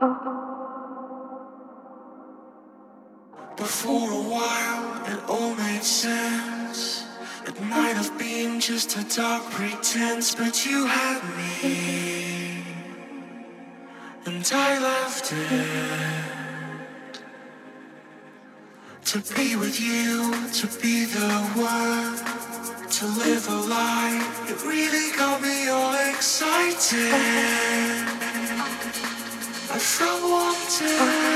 But for a while, it all made sense. It might have been just a dark pretense, but you had me, and I left it. To be with you, to be the one, to live a life, it really got me all excited. I felt wanted.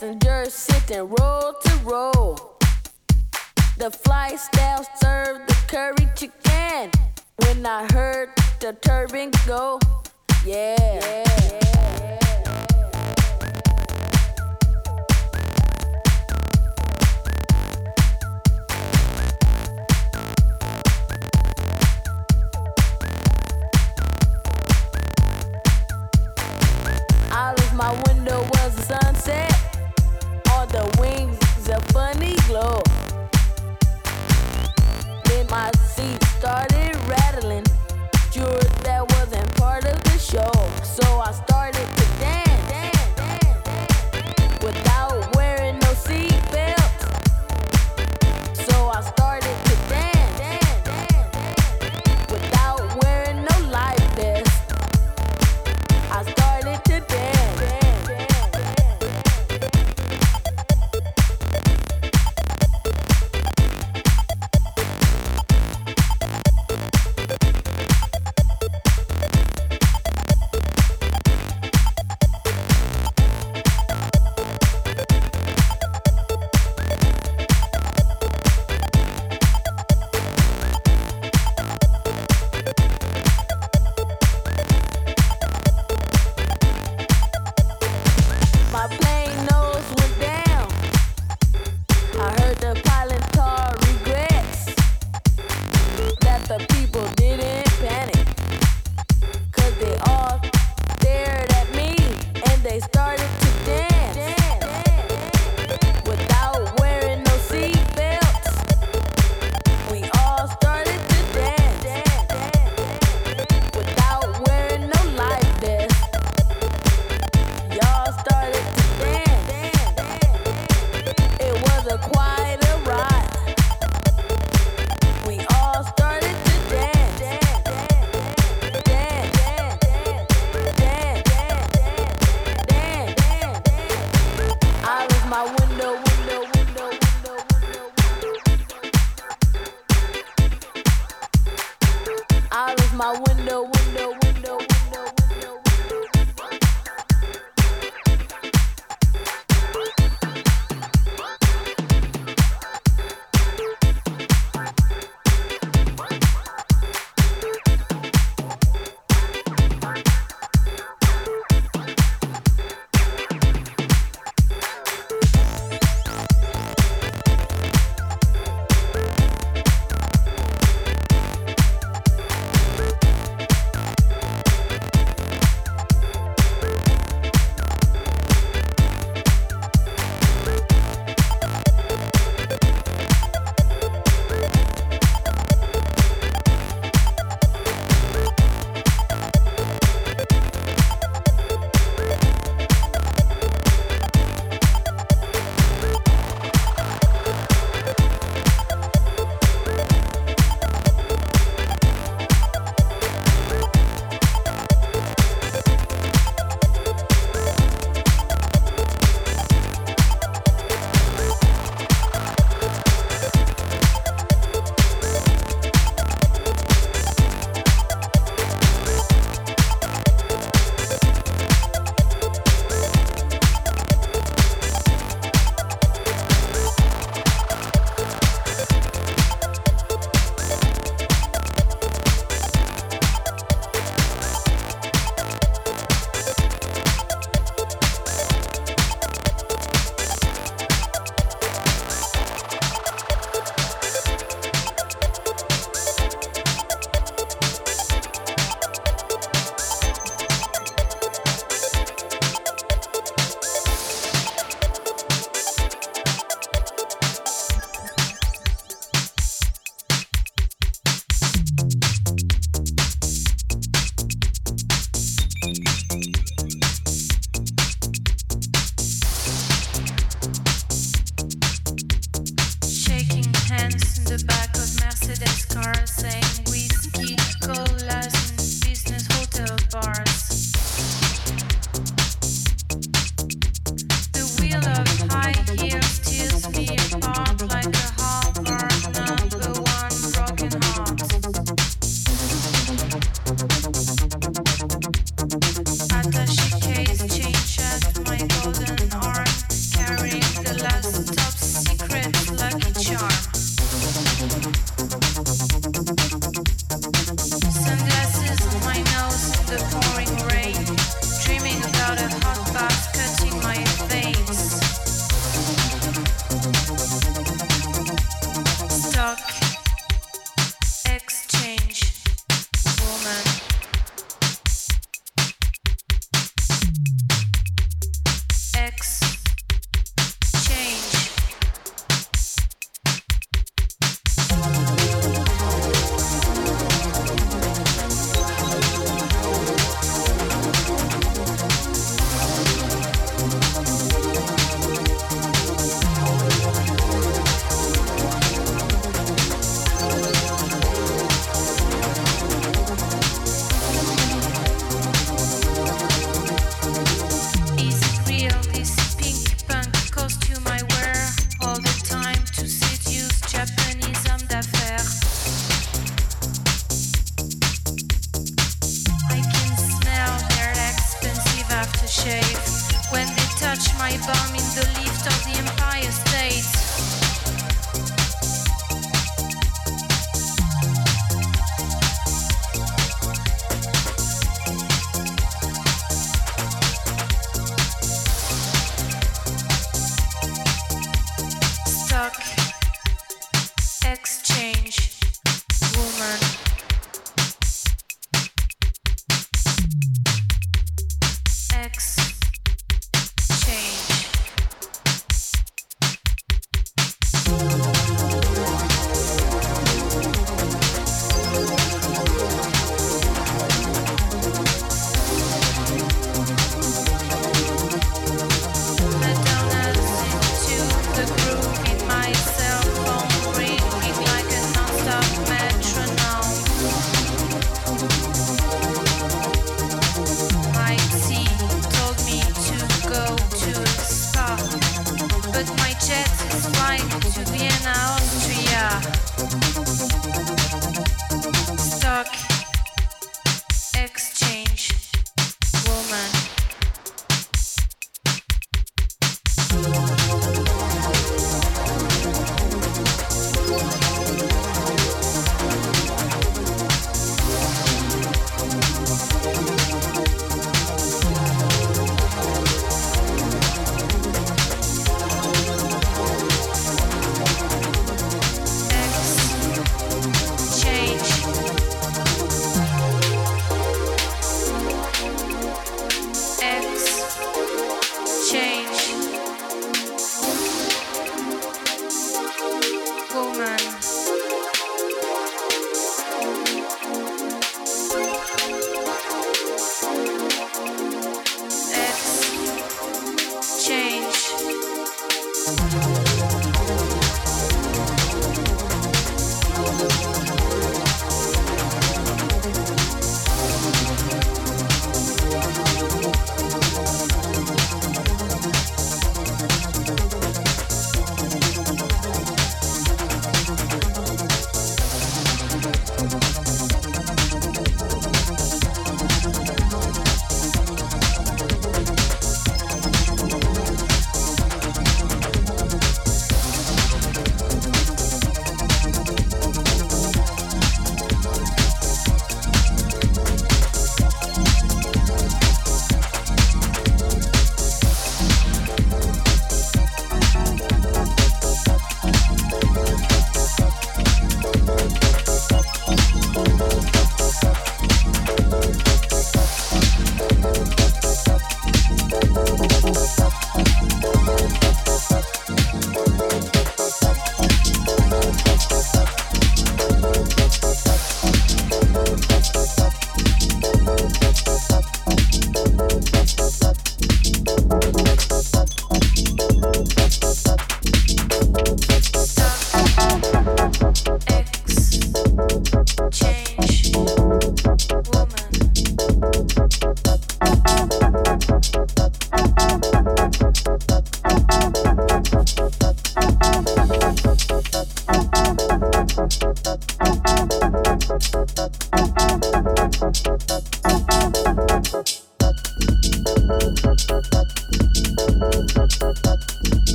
passengers sitting roll to roll. The flight style served the curry chicken. When I heard the turban go, yeah. yeah.